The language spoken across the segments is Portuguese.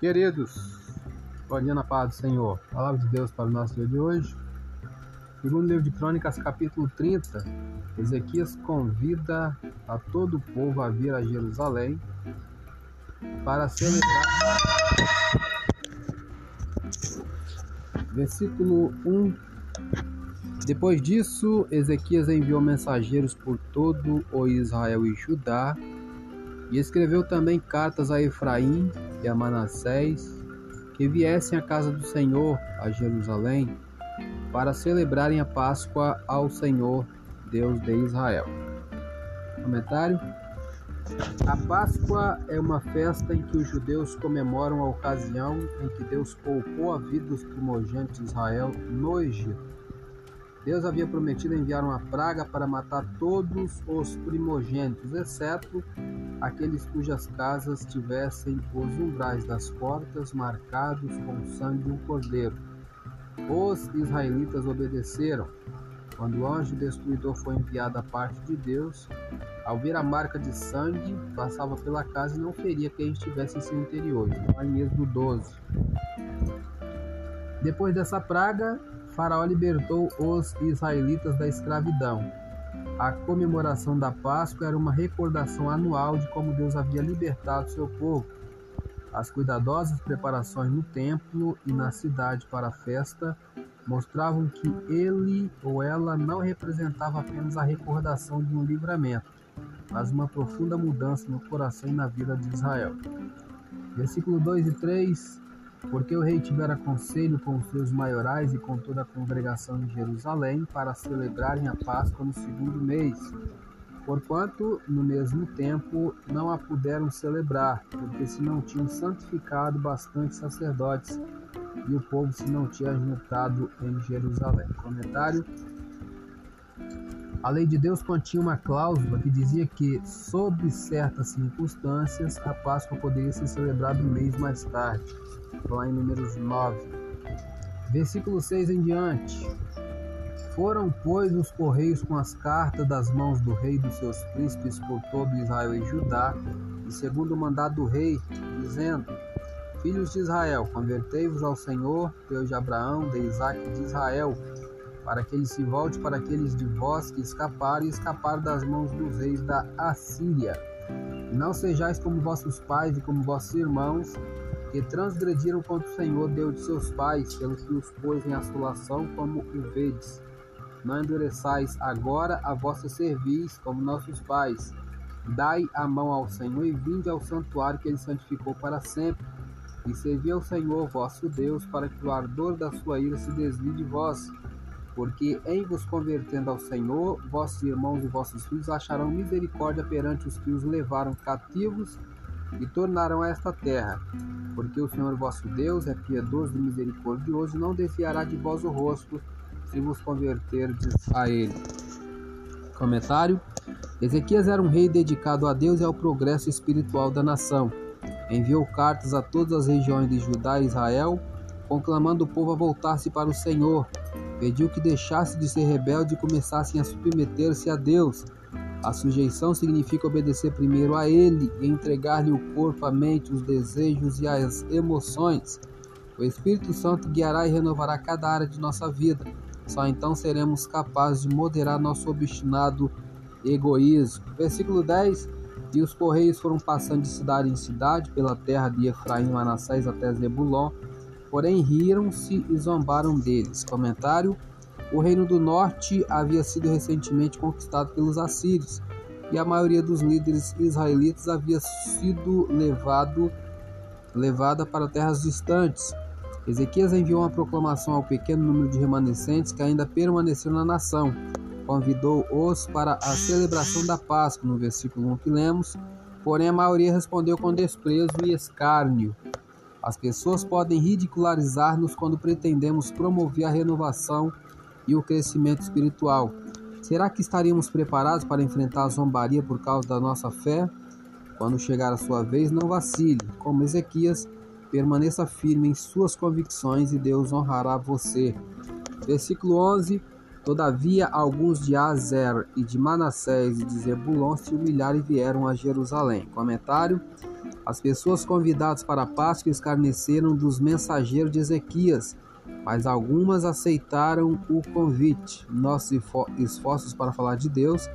Queridos, dia na paz do Senhor. Palavra de Deus para o nosso dia de hoje. Segundo livro de Crônicas, capítulo 30, Ezequias convida a todo o povo a vir a Jerusalém para celebrar. Versículo 1. Depois disso, Ezequias enviou mensageiros por todo o Israel e Judá e escreveu também cartas a Efraim e a Manassés que viessem à casa do Senhor, a Jerusalém, para celebrarem a Páscoa ao Senhor, Deus de Israel. Comentário: A Páscoa é uma festa em que os judeus comemoram a ocasião em que Deus poupou a vida dos primogênitos de Israel no Egito. Deus havia prometido enviar uma praga para matar todos os primogênitos, exceto aqueles cujas casas tivessem os umbrais das portas marcados com o sangue de um cordeiro. Os israelitas obedeceram. Quando o anjo destruidor foi enviado à parte de Deus, ao ver a marca de sangue, passava pela casa e não feria quem estivesse em seu interior. Lá em Êxodo 12. Depois dessa praga, Faraó libertou os israelitas da escravidão. A comemoração da Páscoa era uma recordação anual de como Deus havia libertado seu povo. As cuidadosas preparações no templo e na cidade para a festa mostravam que ele ou ela não representava apenas a recordação de um livramento, mas uma profunda mudança no coração e na vida de Israel. Versículo 2 e 3 porque o rei tivera conselho com os seus maiorais e com toda a congregação de Jerusalém para celebrarem a Páscoa no segundo mês, porquanto no mesmo tempo não a puderam celebrar, porque se não tinham santificado bastante sacerdotes e o povo se não tinha juntado em Jerusalém. Comentário a lei de Deus continha uma cláusula que dizia que, sob certas circunstâncias, a Páscoa poderia ser celebrada um mês mais tarde. Lá em Números 9, versículo 6 em diante. Foram, pois, os correios com as cartas das mãos do rei e dos seus príncipes por todo Israel e Judá, e segundo o mandado do rei, dizendo: Filhos de Israel, convertei-vos ao Senhor, Deus de Abraão, de Isaac e de Israel para que ele se volte para aqueles de vós que escaparam e escaparam das mãos dos reis da Assíria. Não sejais como vossos pais e como vossos irmãos, que transgrediram contra o Senhor, Deus de seus pais, pelo que os pôs em assolação, como o vedes. Não endureçais agora a vossa cerviz, como nossos pais. Dai a mão ao Senhor e vinde ao santuário que ele santificou para sempre. E servi ao Senhor vosso Deus, para que o ardor da sua ira se desvie de vós porque em vos convertendo ao Senhor, vossos irmãos e vossos filhos acharão misericórdia perante os que os levaram cativos e tornarão a esta terra. Porque o Senhor vosso Deus é piedoso e misericordioso e não desviará de vós o rosto se vos converterdes a ele. Comentário: Ezequias era um rei dedicado a Deus e ao progresso espiritual da nação. Enviou cartas a todas as regiões de Judá e Israel, conclamando o povo a voltar-se para o Senhor, Pediu que deixasse de ser rebelde e começassem a submeter-se a Deus. A sujeição significa obedecer primeiro a Ele e entregar-lhe o corpo, a mente, os desejos e as emoções. O Espírito Santo guiará e renovará cada área de nossa vida. Só então seremos capazes de moderar nosso obstinado egoísmo. Versículo 10: E os correios foram passando de cidade em cidade, pela terra de Efraim Manassés até Zebulon porém riram-se e zombaram deles. Comentário: O reino do norte havia sido recentemente conquistado pelos assírios, e a maioria dos líderes israelitas havia sido levado levada para terras distantes. Ezequias enviou uma proclamação ao pequeno número de remanescentes que ainda permaneceram na nação. Convidou-os para a celebração da Páscoa, no versículo 1 que lemos, porém a maioria respondeu com desprezo e escárnio. As pessoas podem ridicularizar-nos quando pretendemos promover a renovação e o crescimento espiritual. Será que estaríamos preparados para enfrentar a zombaria por causa da nossa fé? Quando chegar a sua vez, não vacile. Como Ezequias, permaneça firme em suas convicções e Deus honrará você. Versículo 11: Todavia, alguns de Azer e de Manassés e de Zebulon se humilharam e vieram a Jerusalém. Comentário: As pessoas convidadas para a Páscoa escarneceram dos mensageiros de Ezequias, mas algumas aceitaram o convite. Nossos esforços para falar de Deus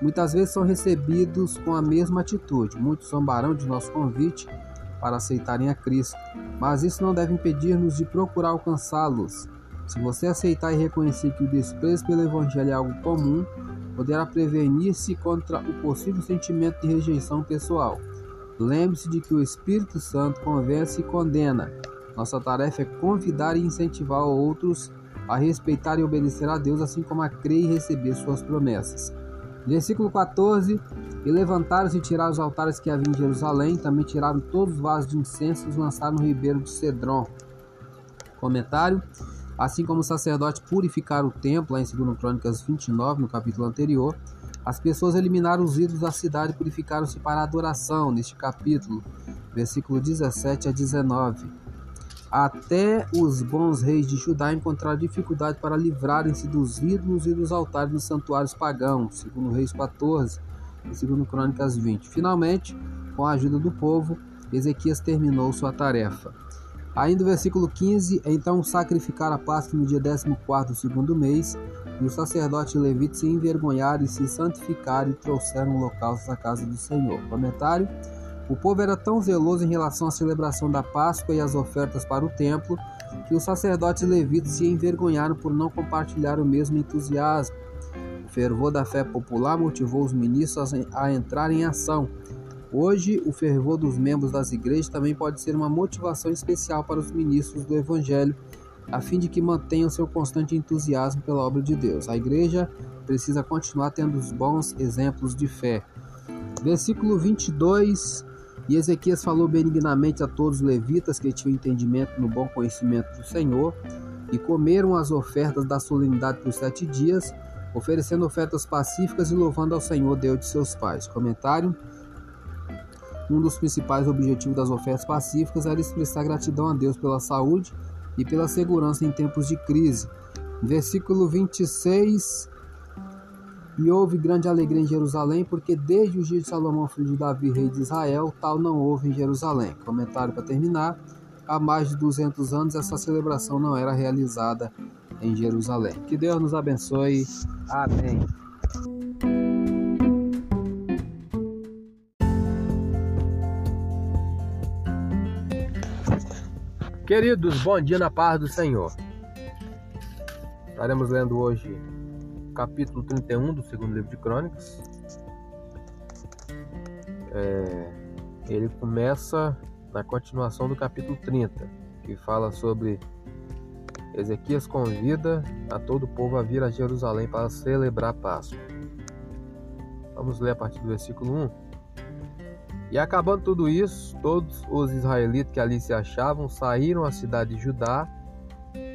muitas vezes são recebidos com a mesma atitude. Muitos zombarão de nosso convite para aceitarem a Cristo, mas isso não deve impedir-nos de procurar alcançá-los. Se você aceitar e reconhecer que o desprezo pelo Evangelho é algo comum, poderá prevenir-se contra o possível sentimento de rejeição pessoal. Lembre-se de que o Espírito Santo convence e condena. Nossa tarefa é convidar e incentivar outros a respeitar e obedecer a Deus, assim como a crer e receber suas promessas. Versículo 14: E levantaram-se e tiraram os altares que havia em Jerusalém, também tiraram todos os vasos de incenso e os lançaram no ribeiro de Cedron. Comentário: Assim como os sacerdotes purificaram o templo, lá em 2 Crônicas 29, no capítulo anterior, as pessoas eliminaram os ídolos da cidade e purificaram-se para a adoração, neste capítulo, versículo 17 a 19. Até os bons reis de Judá encontraram dificuldade para livrarem-se dos ídolos e dos altares dos santuários pagãos, segundo Reis 14 e segundo Crônicas 20. Finalmente, com a ajuda do povo, Ezequias terminou sua tarefa. Ainda o versículo 15, então sacrificaram a Páscoa no dia 14 do segundo mês, e os sacerdotes levitas se envergonharam e se santificaram e trouxeram o local da casa do Senhor. Comentário o povo era tão zeloso em relação à celebração da Páscoa e às ofertas para o templo que os sacerdotes levitas se envergonharam por não compartilhar o mesmo entusiasmo. O fervor da fé popular motivou os ministros a entrar em ação. Hoje, o fervor dos membros das igrejas também pode ser uma motivação especial para os ministros do Evangelho, a fim de que mantenham seu constante entusiasmo pela obra de Deus. A igreja precisa continuar tendo os bons exemplos de fé. Versículo 22 e Ezequias falou benignamente a todos os levitas que tinham entendimento no bom conhecimento do Senhor, e comeram as ofertas da solenidade por sete dias, oferecendo ofertas pacíficas e louvando ao Senhor, Deus de seus pais. Comentário: Um dos principais objetivos das ofertas pacíficas era expressar gratidão a Deus pela saúde e pela segurança em tempos de crise. Versículo 26 e houve grande alegria em Jerusalém, porque desde os dias de Salomão, filho de Davi, rei de Israel, tal não houve em Jerusalém. Comentário para terminar. Há mais de 200 anos essa celebração não era realizada em Jerusalém. Que Deus nos abençoe. Amém. Queridos, bom dia na paz do Senhor. Estaremos lendo hoje capítulo 31 do segundo livro de Crônicas. É, ele começa na continuação do capítulo 30, que fala sobre Ezequias convida a todo o povo a vir a Jerusalém para celebrar a Páscoa. Vamos ler a partir do versículo 1. E acabando tudo isso, todos os israelitas que ali se achavam saíram à cidade de Judá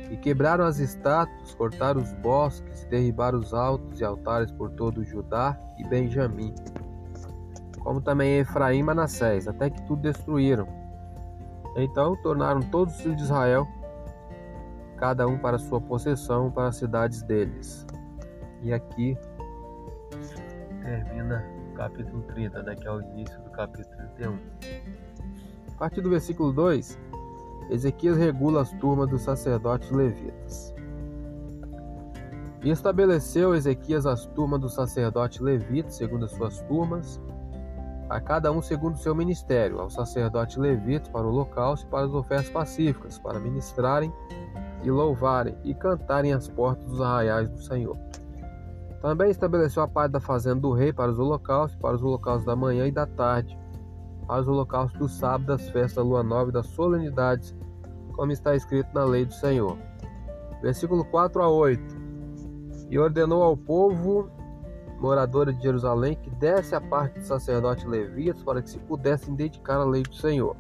e quebraram as estátuas, cortaram os bosques, derribaram os altos e altares por todo Judá e Benjamim, como também Efraim e Manassés, até que tudo destruíram. Então tornaram todos os filhos de Israel, cada um para sua possessão, para as cidades deles. E aqui termina o capítulo 30, né, que é o início do capítulo 31. A partir do versículo 2, Ezequias regula as turmas dos sacerdotes levitas. E estabeleceu Ezequias as turmas dos sacerdotes levitas, segundo as suas turmas, a cada um segundo o seu ministério, ao sacerdote levita para o holocausto e para as ofertas pacíficas, para ministrarem e louvarem e cantarem as portas dos arraiais do Senhor. Também estabeleceu a parte da fazenda do rei para os holocaustos, para os holocaustos da manhã e da tarde, para os holocaustos do sábado, das festas da lua nova e das solenidades, como está escrito na lei do Senhor. Versículo 4 a 8. E ordenou ao povo moradores de Jerusalém que desse a parte dos sacerdotes levitas para que se pudessem dedicar à lei do Senhor.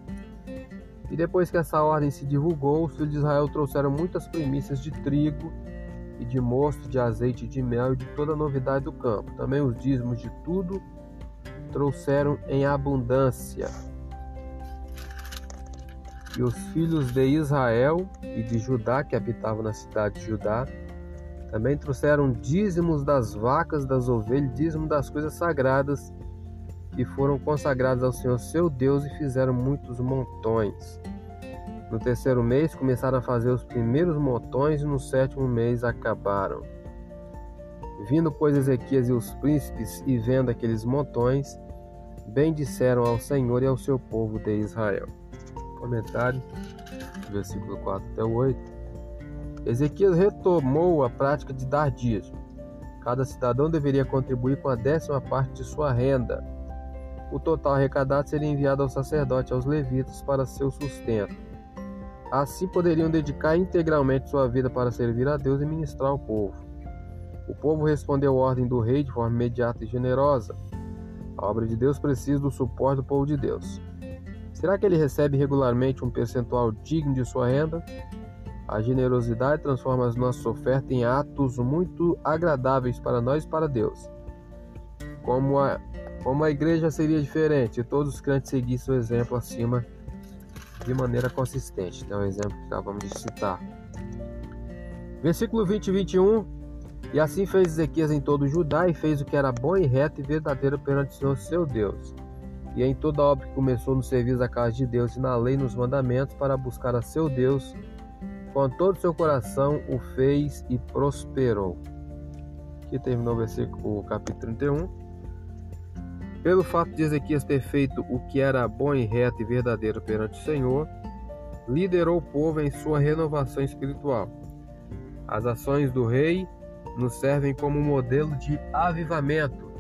E depois que essa ordem se divulgou, os filhos de Israel trouxeram muitas primícias de trigo e de mosto, de azeite, de mel e de toda a novidade do campo. Também os dízimos de tudo trouxeram em abundância. E os filhos de Israel e de Judá, que habitavam na cidade de Judá, também trouxeram dízimos das vacas, das ovelhas, dízimo das coisas sagradas e foram consagrados ao Senhor seu Deus e fizeram muitos montões. No terceiro mês começaram a fazer os primeiros montões e no sétimo mês acabaram. Vindo, pois, Ezequias e os príncipes e vendo aqueles montões, bendisseram ao Senhor e ao seu povo de Israel. Comentário, versículo 4 até o 8. Ezequias retomou a prática de dar dízimo. Cada cidadão deveria contribuir com a décima parte de sua renda. O total arrecadado seria enviado ao sacerdote aos levitas para seu sustento. Assim poderiam dedicar integralmente sua vida para servir a Deus e ministrar ao povo. O povo respondeu à ordem do rei de forma imediata e generosa. A obra de Deus precisa do suporte do povo de Deus. Será que ele recebe regularmente um percentual digno de sua renda? A generosidade transforma as nossas ofertas em atos muito agradáveis para nós e para Deus. Como a, como a igreja seria diferente se todos os crentes seguissem o exemplo acima de maneira consistente. É o exemplo que acabamos de citar. Versículo 20 e 21. E assim fez Ezequias em todo o Judá, e fez o que era bom e reto e verdadeiro perante o Senhor seu Deus. E em toda a obra que começou no serviço da casa de Deus e na lei e nos mandamentos, para buscar a seu Deus, com todo o seu coração o fez e prosperou. Aqui terminou o versículo, capítulo 31. Pelo fato de Ezequias ter feito o que era bom e reto e verdadeiro perante o Senhor, liderou o povo em sua renovação espiritual. As ações do rei nos servem como modelo de avivamento,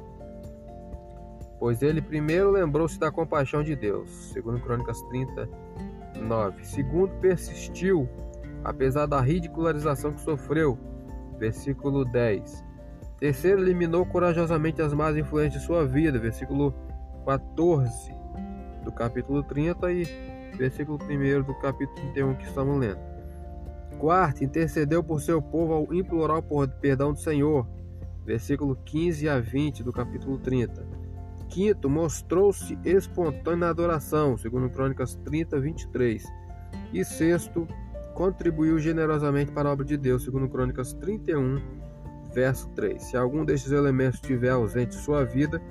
pois ele primeiro lembrou-se da compaixão de Deus, segundo Crônicas 39. Segundo, persistiu, apesar da ridicularização que sofreu, versículo 10. Terceiro, eliminou corajosamente as más influências de sua vida, versículo 14 do capítulo 30 e versículo 1 do capítulo 31 que estamos lendo. Quarto, intercedeu por seu povo ao implorar o perdão do Senhor, versículo 15 a 20 do capítulo 30. Quinto, mostrou-se espontâneo na adoração, segundo Crônicas 30, 23. E sexto, contribuiu generosamente para a obra de Deus, segundo Crônicas 31, verso 3. Se algum destes elementos estiver ausente de sua vida,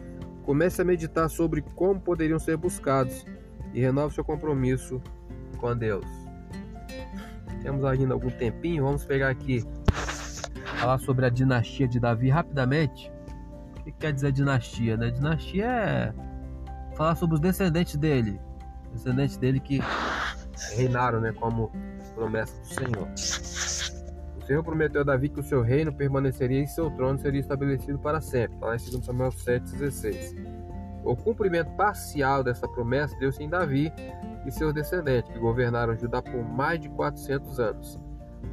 comece a meditar sobre como poderiam ser buscados e renove seu compromisso com Deus. Temos ainda algum tempinho, vamos pegar aqui falar sobre a dinastia de Davi rapidamente. O que quer dizer dinastia? Né? Dinastia é falar sobre os descendentes dele, descendentes dele que reinaram, né, como promessa do Senhor. Senhor prometeu a Davi que o seu reino permaneceria e seu trono seria estabelecido para sempre. Está lá em 2 Samuel 7,16. O cumprimento parcial dessa promessa deu-se em Davi e seus descendentes, que governaram Judá por mais de 400 anos.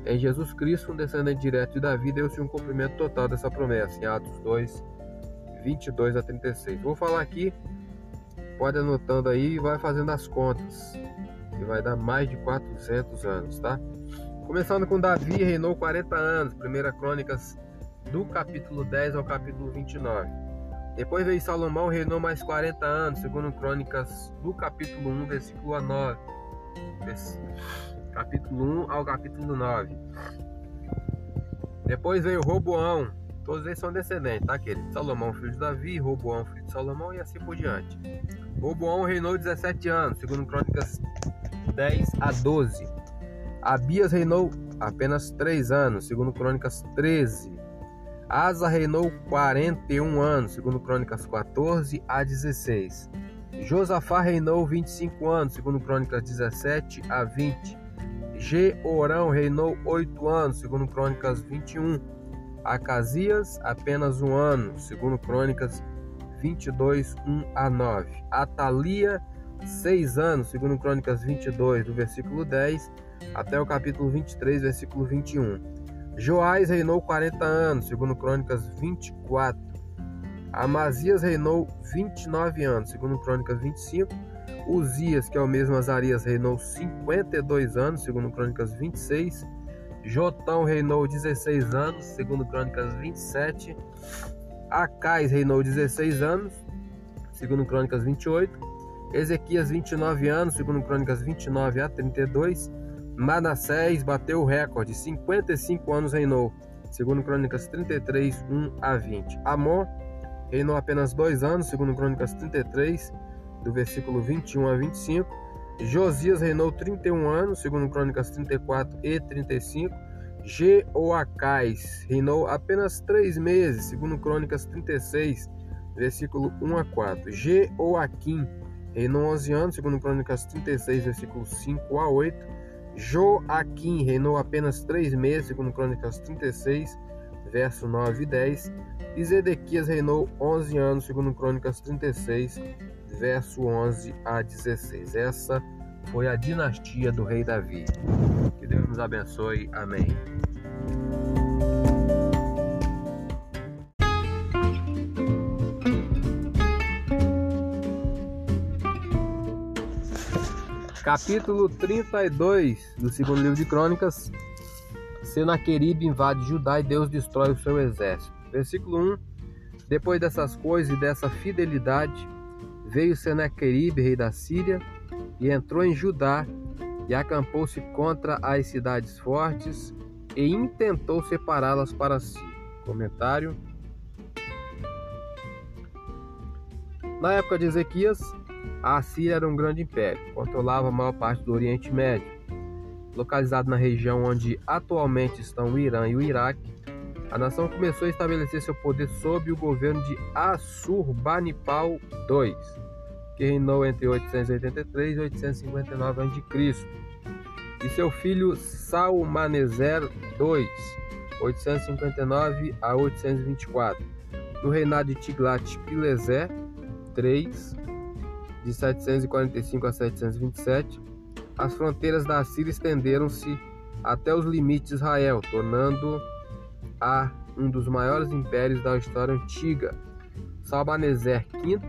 Em Jesus Cristo, um descendente direto de Davi, deu-se um cumprimento total dessa promessa, em Atos 2, 22 a 36. Vou falar aqui, pode anotando aí e vai fazendo as contas, que vai dar mais de 400 anos, tá? Começando com Davi, reinou 40 anos, 1 Crônicas do capítulo 10 ao capítulo 29. Depois veio Salomão, reinou mais 40 anos, segundo Crônicas do capítulo 1, versículo 9. Capítulo 1 ao capítulo 9. Depois veio Roboão, todos eles são descendentes, tá, querido? Salomão, filho de Davi, Roboão, filho de Salomão e assim por diante. Roboão reinou 17 anos, segundo Crônicas 10 a 12. Abias reinou apenas três anos, segundo Crônicas 13. Asa reinou 41 anos, segundo Crônicas 14 a 16. Josafá reinou 25 anos, segundo Crônicas 17 a 20. Jeorão reinou 8 anos, segundo Crônicas 21. Acasias, apenas um ano, segundo Crônicas 22, 1 a 9. Atalia, 6 anos, segundo Crônicas 22, do versículo 10 até o capítulo 23, versículo 21. Joás reinou 40 anos, segundo Crônicas 24. Amazias reinou 29 anos, segundo Crônicas 25. Uzias, que é o mesmo Azarias, reinou 52 anos, segundo Crônicas 26. Jotão reinou 16 anos, segundo Crônicas 27. Acais reinou 16 anos, segundo Crônicas 28. Ezequias 29 anos, segundo Crônicas 29 a 32. Manassés bateu o recorde, 55 anos reinou, segundo Crônicas 33, 1 a 20. Amon reinou apenas dois anos, segundo Crônicas 33, do versículo 21 a 25. Josias reinou 31 anos, segundo Crônicas 34 e 35. Jeoacás reinou apenas três meses, segundo Crônicas 36, versículo 1 a 4. Jeoaquim reinou 11 anos, segundo Crônicas 36, versículo 5 a 8. Joaquim reinou apenas três meses, segundo Crônicas 36, verso 9 e 10. E Zedequias reinou 11 anos, segundo Crônicas 36, verso 11 a 16. Essa foi a dinastia do rei Davi. Que Deus nos abençoe. Amém. Capítulo 32 do segundo livro de Crônicas. Senaqueribe invade Judá e Deus destrói o seu exército. Versículo 1. Depois dessas coisas e dessa fidelidade, veio Senaqueribe, rei da Síria, e entrou em Judá e acampou-se contra as cidades fortes e intentou separá-las para si. Comentário. Na época de Ezequias, a Síria era um grande império, controlava a maior parte do Oriente Médio. Localizado na região onde atualmente estão o Irã e o Iraque, a nação começou a estabelecer seu poder sob o governo de Assurbanipal II, que reinou entre 883 e 859 a.C., e seu filho Salmaneser II, 859 a 824. No reinado de Tiglat-Pileser III, de 745 a 727, as fronteiras da Síria estenderam-se até os limites de Israel, tornando a um dos maiores impérios da história antiga. Salmaneser V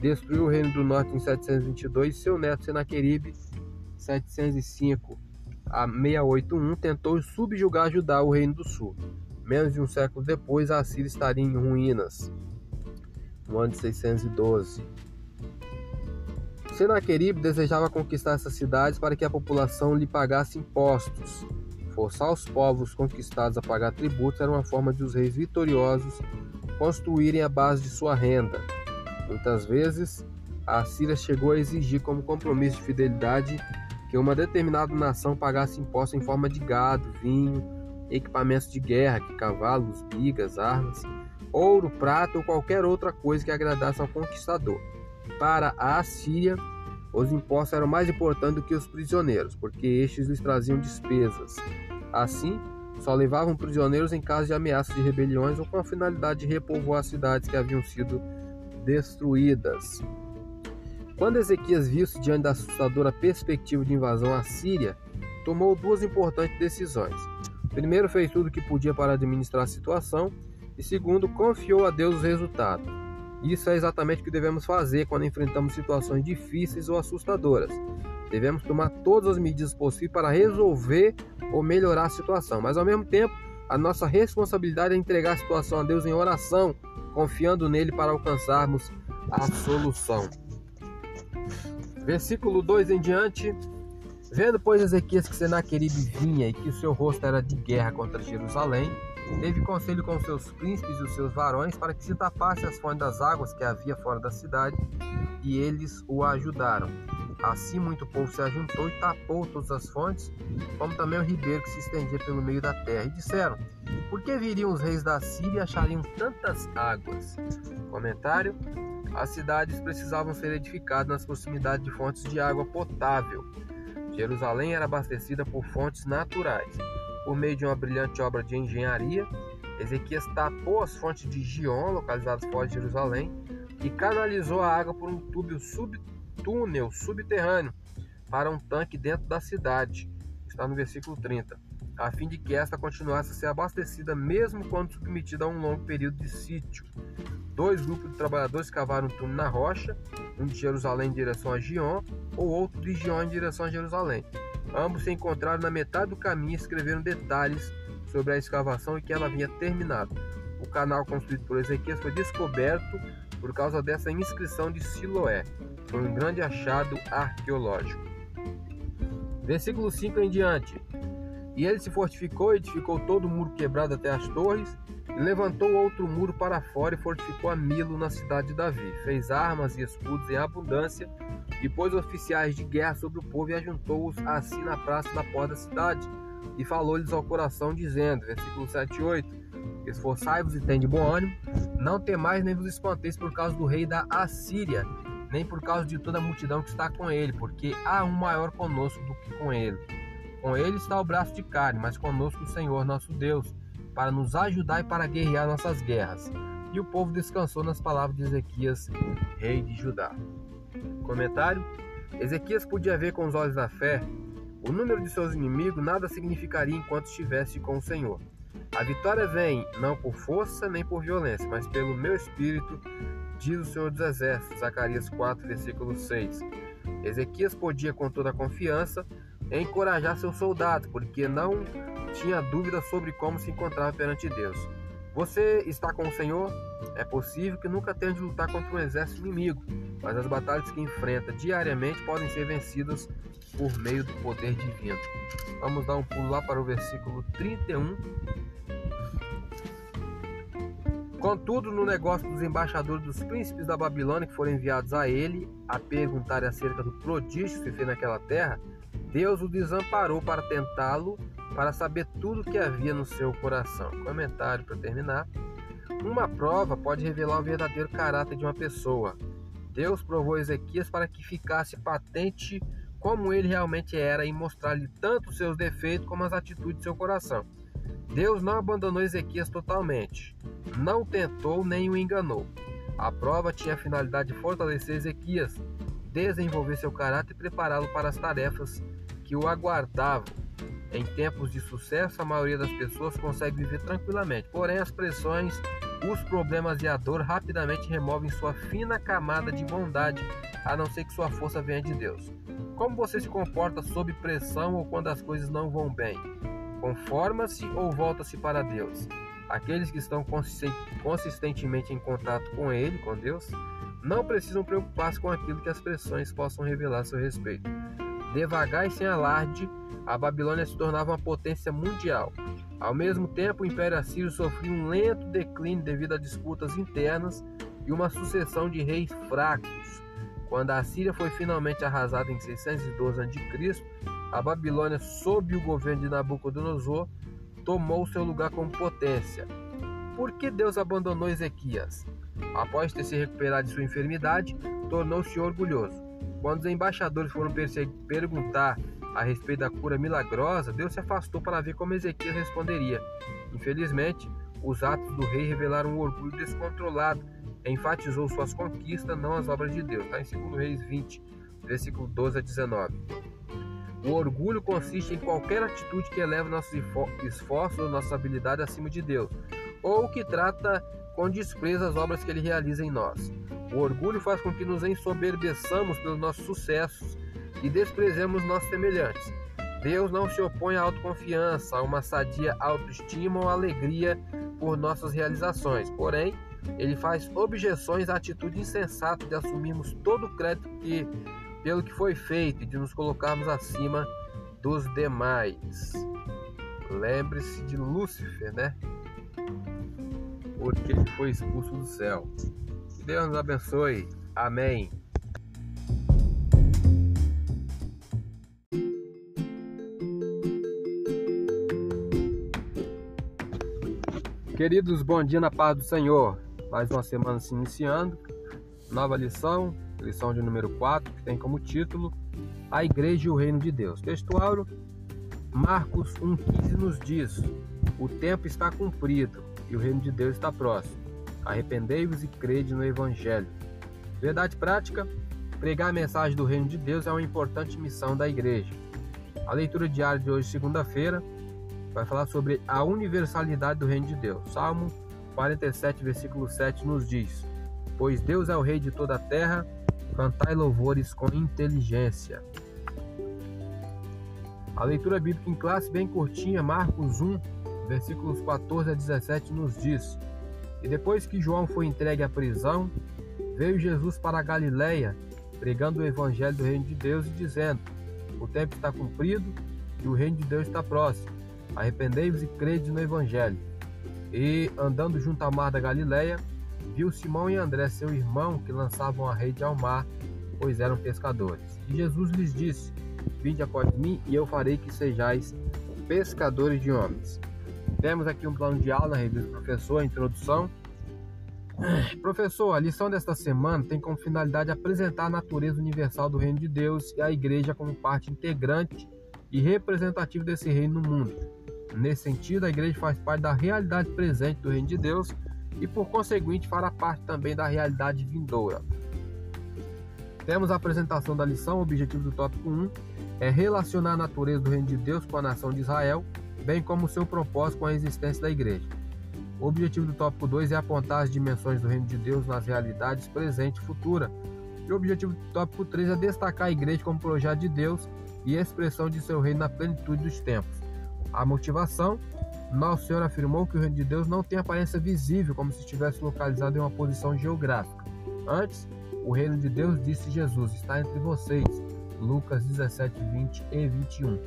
destruiu o reino do norte em 722 e seu neto Senaqueribe, 705 a 681, tentou subjugar Judá, o reino do sul. Menos de um século depois, a Síria estaria em ruínas, no ano de 612. Senaqueribe desejava conquistar essas cidades para que a população lhe pagasse impostos. Forçar os povos conquistados a pagar tributos era uma forma de os reis vitoriosos construírem a base de sua renda. Muitas vezes, a Síria chegou a exigir como compromisso de fidelidade que uma determinada nação pagasse impostos em forma de gado, vinho, equipamentos de guerra, cavalos, bigas, armas, ouro, prata ou qualquer outra coisa que agradasse ao conquistador. Para a Assíria, os impostos eram mais importantes do que os prisioneiros, porque estes lhes traziam despesas. Assim, só levavam prisioneiros em caso de ameaça de rebeliões ou com a finalidade de repovoar cidades que haviam sido destruídas. Quando Ezequias viu-se diante da assustadora perspectiva de invasão à Síria, tomou duas importantes decisões. Primeiro, fez tudo o que podia para administrar a situação, e segundo, confiou a Deus os resultados. Isso é exatamente o que devemos fazer quando enfrentamos situações difíceis ou assustadoras. Devemos tomar todas as medidas possíveis para resolver ou melhorar a situação, mas ao mesmo tempo, a nossa responsabilidade é entregar a situação a Deus em oração, confiando nele para alcançarmos a solução. Versículo 2 em diante. Vendo, pois, Ezequias que Senaqueribe vinha e que o seu rosto era de guerra contra Jerusalém, teve conselho com seus príncipes e os seus varões para que se tapasse as fontes das águas que havia fora da cidade, e eles o ajudaram. Assim muito povo se ajuntou e tapou todas as fontes, como também o ribeiro que se estendia pelo meio da terra. E disseram: Por que viriam os reis da Síria e achariam tantas águas? Comentário: As cidades precisavam ser edificadas nas proximidades de fontes de água potável. Jerusalém era abastecida por fontes naturais por meio de uma brilhante obra de engenharia, Ezequias tapou as fontes de Gion, localizadas fora de Jerusalém, e canalizou a água por um túnel subterrâneo para um tanque dentro da cidade. Está no versículo 30. A fim de que esta continuasse a ser abastecida mesmo quando submetida a um longo período de sítio. Dois grupos de trabalhadores cavaram um túnel na rocha, um de Jerusalém em direção a Gion, ou outro de Gion em direção a Jerusalém. Ambos se encontraram na metade do caminho e escreveram detalhes sobre a escavação e que ela havia terminado. O canal construído por Ezequias foi descoberto por causa dessa inscrição de Siloé. Foi um grande achado arqueológico. Versículo 5 em diante. E ele se fortificou, edificou todo o muro quebrado até as torres, E levantou outro muro para fora e fortificou a Milo na cidade de Davi. Fez armas e escudos em abundância e pôs oficiais de guerra sobre o povo e ajuntou-os assim na praça da porta da cidade. E falou-lhes ao coração, dizendo, versículo 7 e 8, Esforçai-vos e tende bom ânimo, não temais nem vos espanteis por causa do rei da Assíria, nem por causa de toda a multidão que está com ele, porque há um maior conosco do que com ele. Com ele está o braço de carne, mas conosco o Senhor nosso Deus, para nos ajudar e para guerrear nossas guerras. E o povo descansou nas palavras de Ezequias, rei de Judá. Comentário: Ezequias podia ver com os olhos da fé. O número de seus inimigos nada significaria enquanto estivesse com o Senhor. A vitória vem não por força nem por violência, mas pelo meu espírito, diz o Senhor dos Exércitos. Zacarias 4, versículo 6. Ezequias podia, com toda a confiança, encorajar seus soldados, porque não tinha dúvida sobre como se encontrava perante Deus. Você está com o Senhor? É possível que nunca tenha de lutar contra um exército inimigo, mas as batalhas que enfrenta diariamente podem ser vencidas por meio do poder divino. Vamos dar um pulo lá para o versículo 31 Contudo, no negócio dos embaixadores dos príncipes da Babilônia que foram enviados a ele a perguntar acerca do prodígio que se fez naquela terra, Deus o desamparou para tentá-lo, para saber tudo o que havia no seu coração. Comentário para terminar. Uma prova pode revelar o verdadeiro caráter de uma pessoa. Deus provou Ezequias para que ficasse patente como ele realmente era e mostrar-lhe tanto os seus defeitos como as atitudes de seu coração. Deus não abandonou Ezequias totalmente, não tentou nem o enganou. A prova tinha a finalidade de fortalecer Ezequias, desenvolver seu caráter e prepará-lo para as tarefas que o aguardavam. Em tempos de sucesso, a maioria das pessoas consegue viver tranquilamente, porém, as pressões, os problemas e a dor rapidamente removem sua fina camada de bondade, a não ser que sua força venha de Deus. Como você se comporta sob pressão ou quando as coisas não vão bem? Conforma-se ou volta-se para Deus? Aqueles que estão consistentemente em contato com Ele, com Deus, não precisam preocupar-se com aquilo que as pressões possam revelar a seu respeito. Devagar e sem alarde, a Babilônia se tornava uma potência mundial. Ao mesmo tempo, o Império Assírio sofria um lento declínio devido a disputas internas e uma sucessão de reis fracos. Quando a Síria foi finalmente arrasada em 612 a.C., a Babilônia, sob o governo de Nabucodonosor, tomou seu lugar como potência. Por que Deus abandonou Ezequias? Após ter se recuperado de sua enfermidade, tornou-se orgulhoso. Quando os embaixadores foram perguntar a respeito da cura milagrosa, Deus se afastou para ver como Ezequias responderia. Infelizmente, os atos do rei revelaram um orgulho descontrolado, enfatizou suas conquistas, não as obras de Deus. Está em 2 Reis 20, versículo 12 a 19. O orgulho consiste em qualquer atitude que eleva nossos esforços ou nossa habilidade acima de Deus, ou que trata com desprezo as obras que Ele realiza em nós. O orgulho faz com que nos ensoberbeçamos pelos nossos sucessos e desprezemos nossos semelhantes. Deus não se opõe à autoconfiança, a uma sadia autoestima ou alegria por nossas realizações. Porém, ele faz objeções à atitude insensata de assumirmos todo o crédito que pelo que foi feito e de nos colocarmos acima dos demais. Lembre-se de Lúcifer, né? Porque ele foi expulso do céu. Deus nos abençoe. Amém. Queridos, bom dia na paz do Senhor. Mais uma semana se iniciando. Nova lição, lição de número 4, que tem como título A Igreja e o Reino de Deus. Textual, Marcos 1,15 nos diz: O tempo está cumprido e o reino de Deus está próximo. Arrependei-vos e crede no Evangelho. Verdade prática: pregar a mensagem do reino de Deus é uma importante missão da igreja. A leitura diária de hoje, segunda-feira, vai falar sobre a universalidade do reino de Deus. Salmo 47, versículo 7 nos diz: Pois Deus é o rei de toda a terra Cantai louvores com inteligência. A leitura bíblica em classe bem curtinha, Marcos 1, versículos 14 a 17 nos diz: E depois que João foi entregue à prisão, veio Jesus para a Galiléia, pregando o evangelho do reino de Deus e dizendo: O tempo está cumprido e o reino de Deus está próximo. Arrependei-vos e crede no evangelho. E andando junto ao mar da Galileia, viu Simão e André, seu irmão, que lançavam a rede ao mar, pois eram pescadores. E Jesus lhes disse: Vinde após mim, e eu farei que sejais pescadores de homens. Temos aqui um plano de aula na revista Professor, a introdução. Professor, a lição desta semana tem como finalidade apresentar a natureza universal do reino de Deus e a igreja como parte integrante e representativa desse reino no mundo. Nesse sentido, a igreja faz parte da realidade presente do reino de Deus e, por conseguinte, fará parte também da realidade vindoura. Temos a apresentação da lição, o objetivo do tópico 1 é relacionar a natureza do reino de Deus com a nação de Israel, bem como o seu propósito com a existência da igreja. O objetivo do tópico 2 é apontar as dimensões do reino de Deus nas realidades presente e futura. E o objetivo do tópico 3 é destacar a igreja como projeto de Deus e expressão de seu reino na plenitude dos tempos. A motivação: Nosso Senhor afirmou que o reino de Deus não tem aparência visível, como se estivesse localizado em uma posição geográfica. Antes, o reino de Deus, disse Jesus, está entre vocês. Lucas 17, 20 e 21.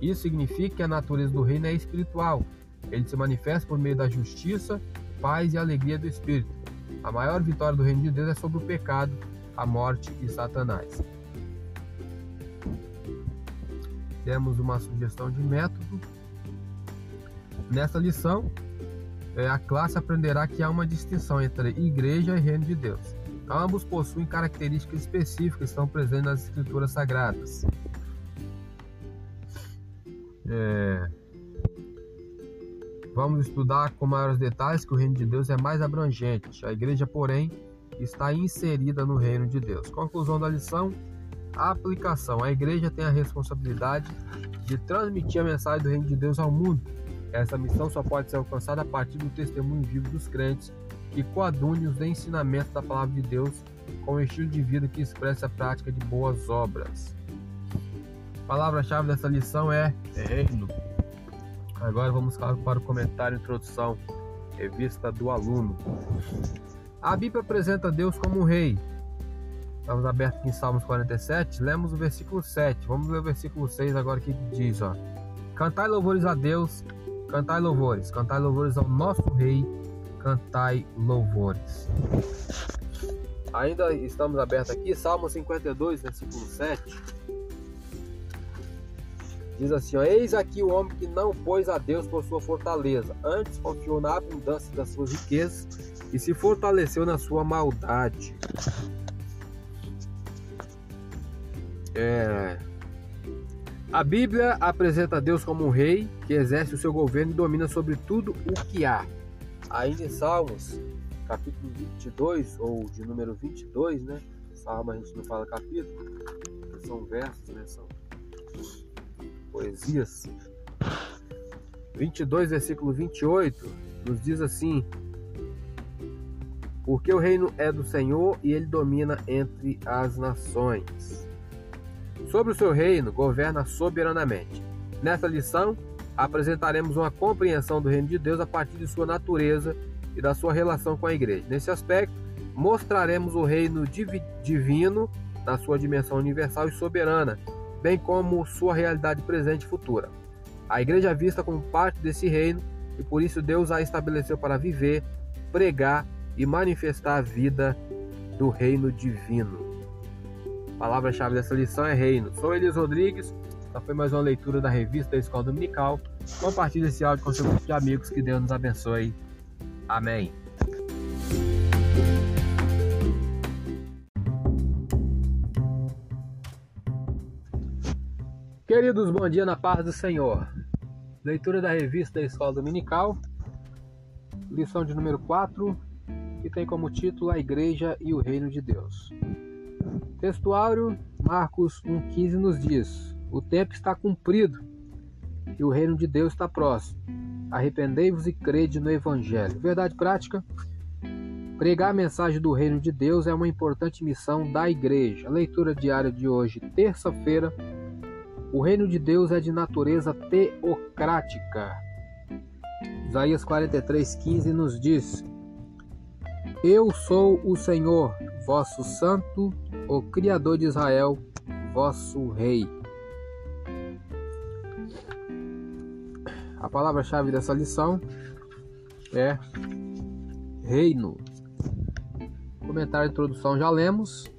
Isso significa que a natureza do reino é espiritual. Ele se manifesta por meio da justiça, paz e alegria do Espírito. A maior vitória do reino de Deus é sobre o pecado, a morte e Satanás. Temos uma sugestão de método. Nessa lição, é, a classe aprenderá que há uma distinção entre igreja e reino de Deus. Ambos possuem características específicas que estão presentes nas escrituras sagradas. É... Vamos estudar com maiores detalhes que o reino de Deus é mais abrangente. A igreja, porém, está inserida no reino de Deus. Conclusão da lição: a aplicação. A igreja tem a responsabilidade de transmitir a mensagem do reino de Deus ao mundo. Essa missão só pode ser alcançada a partir do testemunho vivo dos crentes que coadune os ensinamentos da palavra de Deus com um estilo de vida que expresse a prática de boas obras. Palavra-chave dessa lição é reino. Agora vamos para o comentário introdução, revista do aluno. A Bíblia apresenta Deus como um rei. Estamos abertos aqui em Salmos 47, lemos o versículo 7. Vamos ler o versículo 6 agora que diz, ó: Cantai louvores a Deus, cantai louvores, cantai louvores ao nosso rei cantai louvores. Ainda estamos abertos aqui, Salmo 52, versículo 7. Diz assim: ó, Eis aqui o homem que não pôs a Deus por sua fortaleza, antes confiou na abundância das suas riquezas e se fortaleceu na sua maldade. É... A Bíblia apresenta Deus como um rei que exerce o seu governo e domina sobre tudo o que há. Ainda em Salmos, capítulo 22, ou de número 22, né? Salmo a gente não fala capítulo, são versos, né? São poesias. 22, versículo 28, nos diz assim: Porque o reino é do Senhor e ele domina entre as nações. Sobre o seu reino, governa soberanamente. Nessa lição, apresentaremos uma compreensão do reino de Deus a partir de sua natureza e da sua relação com a igreja. Nesse aspecto, mostraremos o reino divino na sua dimensão universal e soberana, bem como sua realidade presente e futura. A igreja é vista como parte desse reino e por isso Deus a estabeleceu para viver, pregar e manifestar a vida do reino divino. A palavra-chave dessa lição é reino. Sou Elias Rodrigues essa foi mais uma leitura da revista da Escola Dominical. Compartilhe esse áudio com seu grupo de amigos. Que Deus nos abençoe. Amém. Queridos, bom dia na paz do Senhor. Leitura da revista da Escola Dominical, lição de número 4, que tem como título A Igreja e o Reino de Deus. Textuário Marcos 1,15 nos diz: o tempo está cumprido e o reino de Deus está próximo. Arrependei-vos e crede no Evangelho. Verdade prática: pregar a mensagem do reino de Deus é uma importante missão da igreja. A leitura diária de hoje, terça-feira. O reino de Deus é de natureza teocrática. Isaías 43,15 nos diz: Eu sou o Senhor, vosso Santo, o Criador de Israel, vosso Rei. A palavra-chave dessa lição é reino. Comentário de introdução já lemos.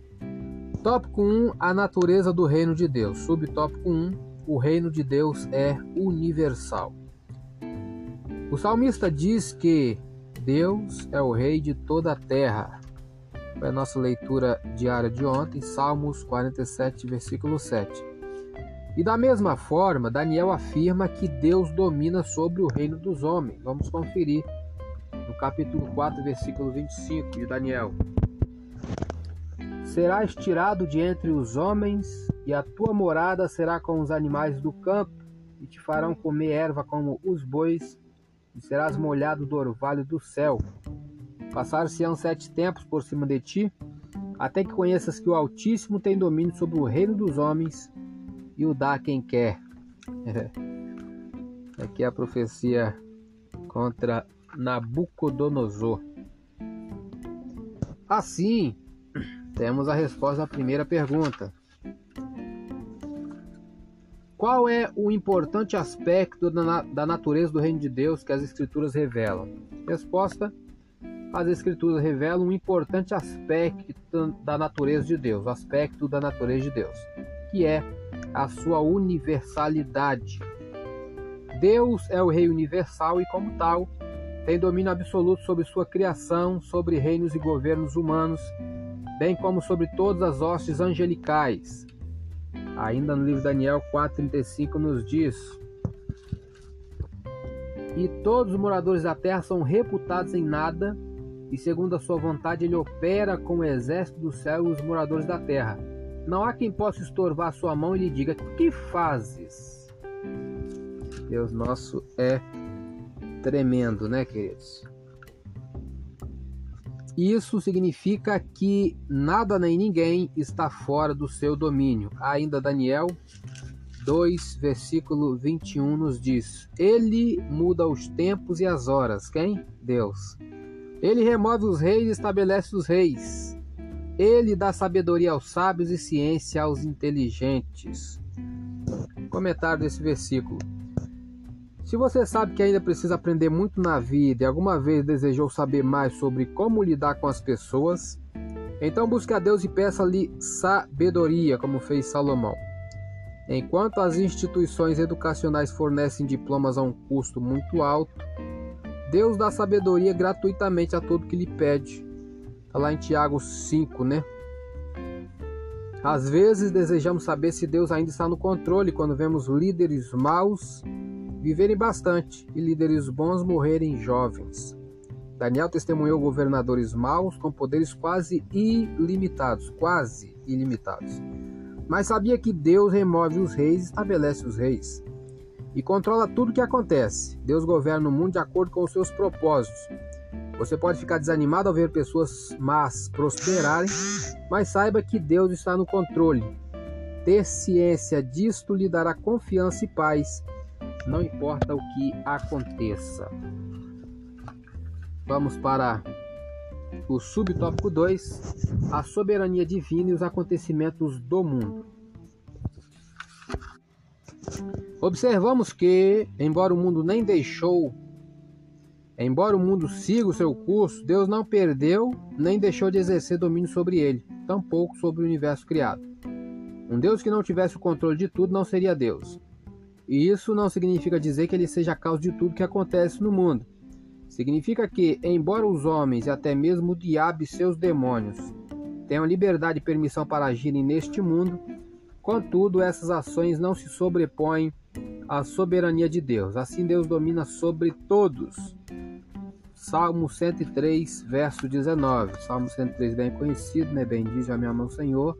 Tópico 1: A natureza do reino de Deus. Subtópico 1: O reino de Deus é universal. O salmista diz que Deus é o rei de toda a terra. Foi a nossa leitura diária de ontem, Salmos 47, versículo 7. E da mesma forma, Daniel afirma que Deus domina sobre o reino dos homens. Vamos conferir no capítulo 4, versículo 25 de Daniel. Serás tirado de entre os homens, e a tua morada será com os animais do campo, e te farão comer erva como os bois, e serás molhado do orvalho do céu. Passar-se-ão sete tempos por cima de ti, até que conheças que o Altíssimo tem domínio sobre o reino dos homens e o dá a quem quer. Aqui é a profecia contra Nabucodonosor. Assim, temos a resposta à primeira pergunta. Qual é o importante aspecto da natureza do reino de Deus que as Escrituras revelam? Resposta: as Escrituras revelam um importante aspecto da natureza de Deus, o aspecto da natureza de Deus, que é a sua universalidade. Deus é o Rei universal e, como tal, tem domínio absoluto sobre sua criação, sobre reinos e governos humanos, bem como sobre todas as hostes angelicais. Ainda no livro Daniel 4,35 nos diz: E todos os moradores da terra são reputados em nada e segundo a sua vontade ele opera com o exército do céu e os moradores da terra. Não há quem possa estorvar a sua mão e lhe diga: Que fazes? Deus nosso é tremendo, né, queridos? Isso significa que nada nem ninguém está fora do seu domínio. Ainda Daniel 2, versículo 21 nos diz: Ele muda os tempos e as horas. Quem? Deus. Ele remove os reis e estabelece os reis. Ele dá sabedoria aos sábios e ciência aos inteligentes. Comentário desse versículo. Se você sabe que ainda precisa aprender muito na vida e alguma vez desejou saber mais sobre como lidar com as pessoas, então busque a Deus e peça-lhe sabedoria, como fez Salomão. Enquanto as instituições educacionais fornecem diplomas a um custo muito alto, Deus dá sabedoria gratuitamente a todo que lhe pede. Está lá em Tiago 5, né? Às vezes desejamos saber se Deus ainda está no controle quando vemos líderes maus viverem bastante e líderes bons morrerem jovens. Daniel testemunhou governadores maus com poderes quase ilimitados, quase ilimitados. Mas sabia que Deus remove os reis estabelece os reis e controla tudo o que acontece. Deus governa o mundo de acordo com os seus propósitos. Você pode ficar desanimado ao ver pessoas más prosperarem, mas saiba que Deus está no controle. Ter ciência disto lhe dará confiança e paz, não importa o que aconteça. Vamos para o subtópico 2: a soberania divina e os acontecimentos do mundo. Observamos que, embora o mundo nem deixou, embora o mundo siga o seu curso, Deus não perdeu nem deixou de exercer domínio sobre ele, tampouco sobre o universo criado. Um Deus que não tivesse o controle de tudo não seria Deus. E isso não significa dizer que ele seja a causa de tudo que acontece no mundo. Significa que, embora os homens e até mesmo o diabo e seus demônios tenham liberdade e permissão para agirem neste mundo, contudo, essas ações não se sobrepõem a soberania de Deus. Assim Deus domina sobre todos. Salmo 103, verso 19. Salmo 103 bem conhecido, né? Bendize a minha mão, Senhor,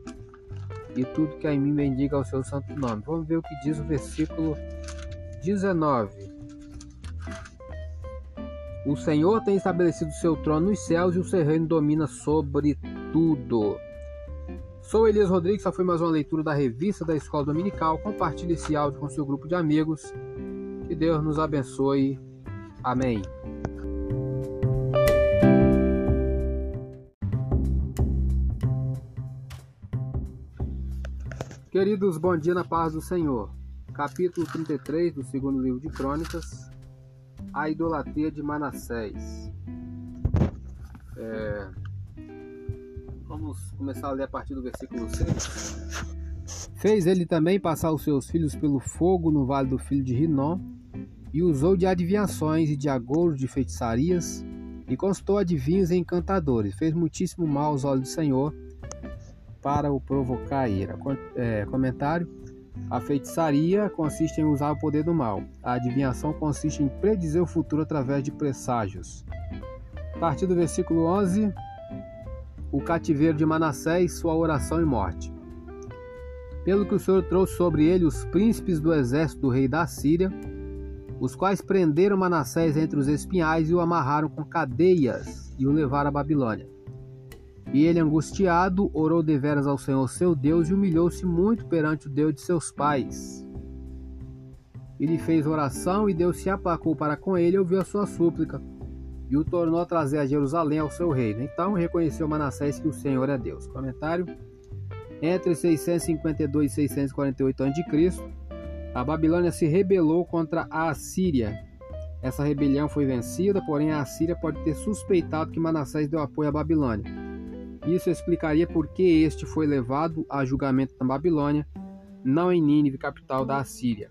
e tudo que em mim bendiga ao seu santo nome. Vamos ver o que diz o versículo 19. O Senhor tem estabelecido seu trono nos céus e o seu reino domina sobre tudo. Sou Elias Rodrigues, essa foi mais uma leitura da revista da Escola Dominical. Compartilhe esse áudio com seu grupo de amigos. Que Deus nos abençoe. Amém. Queridos, bom dia na paz do Senhor. Capítulo 33 do segundo livro de Crônicas. A idolatria de Manassés. É... Vamos começar a ler a partir do versículo 6. Fez ele também passar os seus filhos pelo fogo no vale do filho de Rinom, e usou de adivinhações e de agouros de feitiçarias, e constou adivinhos e encantadores. Fez muitíssimo mal aos olhos do Senhor, para o provocar ira. É, comentário: A feitiçaria consiste em usar o poder do mal. A adivinhação consiste em predizer o futuro através de presságios. A partir do versículo 11, o cativeiro de Manassés, sua oração e morte. Pelo que o Senhor trouxe sobre ele os príncipes do exército do rei da Síria, os quais prenderam Manassés entre os espinhais e o amarraram com cadeias e o levaram à Babilônia. E ele, angustiado, orou deveras ao Senhor seu Deus e humilhou-se muito perante o Deus de seus pais. Ele fez oração e Deus se aplacou para com ele e ouviu a sua súplica e o tornou a trazer a Jerusalém ao seu reino. Então reconheceu Manassés que o Senhor é Deus. Comentário: Entre 652 e 648 a.C., a Babilônia se rebelou contra a Assíria. Essa rebelião foi vencida, porém a Assíria pode ter suspeitado que Manassés deu apoio à Babilônia. Isso explicaria por que este foi levado a julgamento na Babilônia, não em Nínive, capital da Assíria.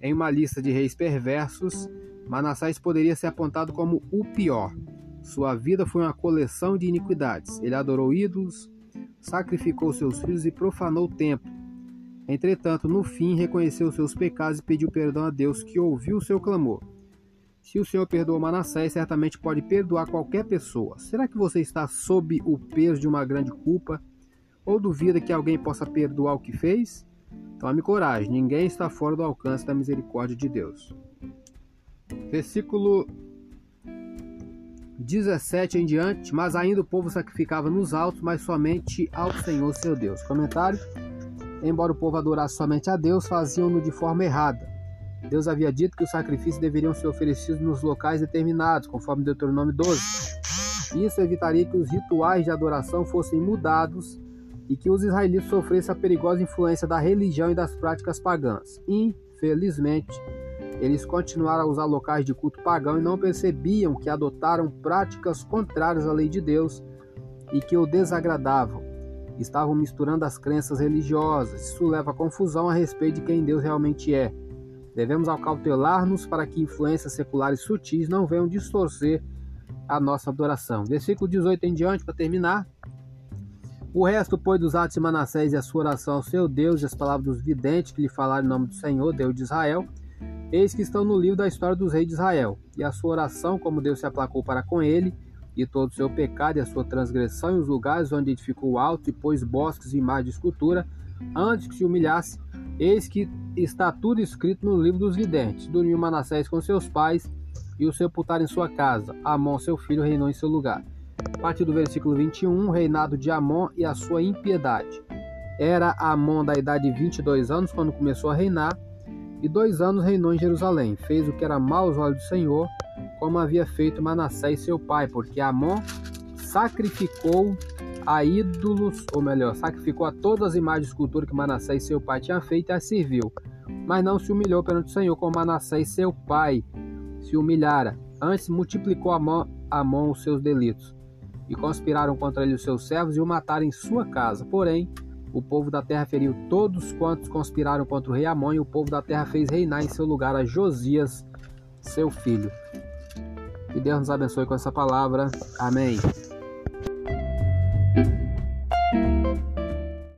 Em uma lista de reis perversos, Manassés poderia ser apontado como o pior. Sua vida foi uma coleção de iniquidades. Ele adorou ídolos, sacrificou seus filhos e profanou o templo. Entretanto, no fim, reconheceu seus pecados e pediu perdão a Deus, que ouviu seu clamor. Se o Senhor perdoou Manassés, certamente pode perdoar qualquer pessoa. Será que você está sob o peso de uma grande culpa? Ou duvida que alguém possa perdoar o que fez? Tome coragem, ninguém está fora do alcance da misericórdia de Deus. Versículo 17 em diante, mas ainda o povo sacrificava nos altos, mas somente ao Senhor seu Deus. Comentário: Embora o povo adorasse somente a Deus, faziam-no de forma errada. Deus havia dito que os sacrifícios deveriam ser oferecidos nos locais determinados, conforme Deuteronômio 12. Isso evitaria que os rituais de adoração fossem mudados e que os israelitas sofressem a perigosa influência da religião e das práticas pagãs. Infelizmente, eles continuaram a usar locais de culto pagão e não percebiam que adotaram práticas contrárias à lei de Deus e que o desagradavam. Estavam misturando as crenças religiosas. Isso leva a confusão a respeito de quem Deus realmente é. Devemos acautelar-nos para que influências seculares sutis não venham distorcer a nossa adoração. Versículo 18 em diante, para terminar. O resto, pois, dos atos de Manassés e a sua oração ao seu Deus e as palavras dos videntes que lhe falaram em nome do Senhor, Deus de Israel, eis que estão no livro da história dos reis de Israel. E a sua oração, como Deus se aplacou para com ele, e todo o seu pecado e a sua transgressão, e os lugares onde edificou alto e pôs bosques e imagens de escultura, antes que se humilhasse, Eis que está tudo escrito no livro dos videntes. Dormiu Manassés com seus pais e o sepultaram em sua casa. Amon, seu filho, reinou em seu lugar. A partir do versículo 21, reinado de Amon e a sua impiedade. Era Amon da idade de 22 anos quando começou a reinar, e dois anos reinou em Jerusalém. Fez o que era mal aos olhos do Senhor, como havia feito Manassés seu pai, porque Amon sacrificou a ídolos, ou melhor, sacrificou a todas as imagens de escultura que Manassés seu pai tinha feito e as serviu. Mas não se humilhou perante o Senhor como Manassés seu pai se humilhara. Antes multiplicou a mão, a mão os seus delitos. E conspiraram contra ele os seus servos e o mataram em sua casa. Porém, o povo da terra feriu todos quantos conspiraram contra o rei Amon, e o povo da terra fez reinar em seu lugar a Josias, seu filho. Que Deus nos abençoe com essa palavra. Amém.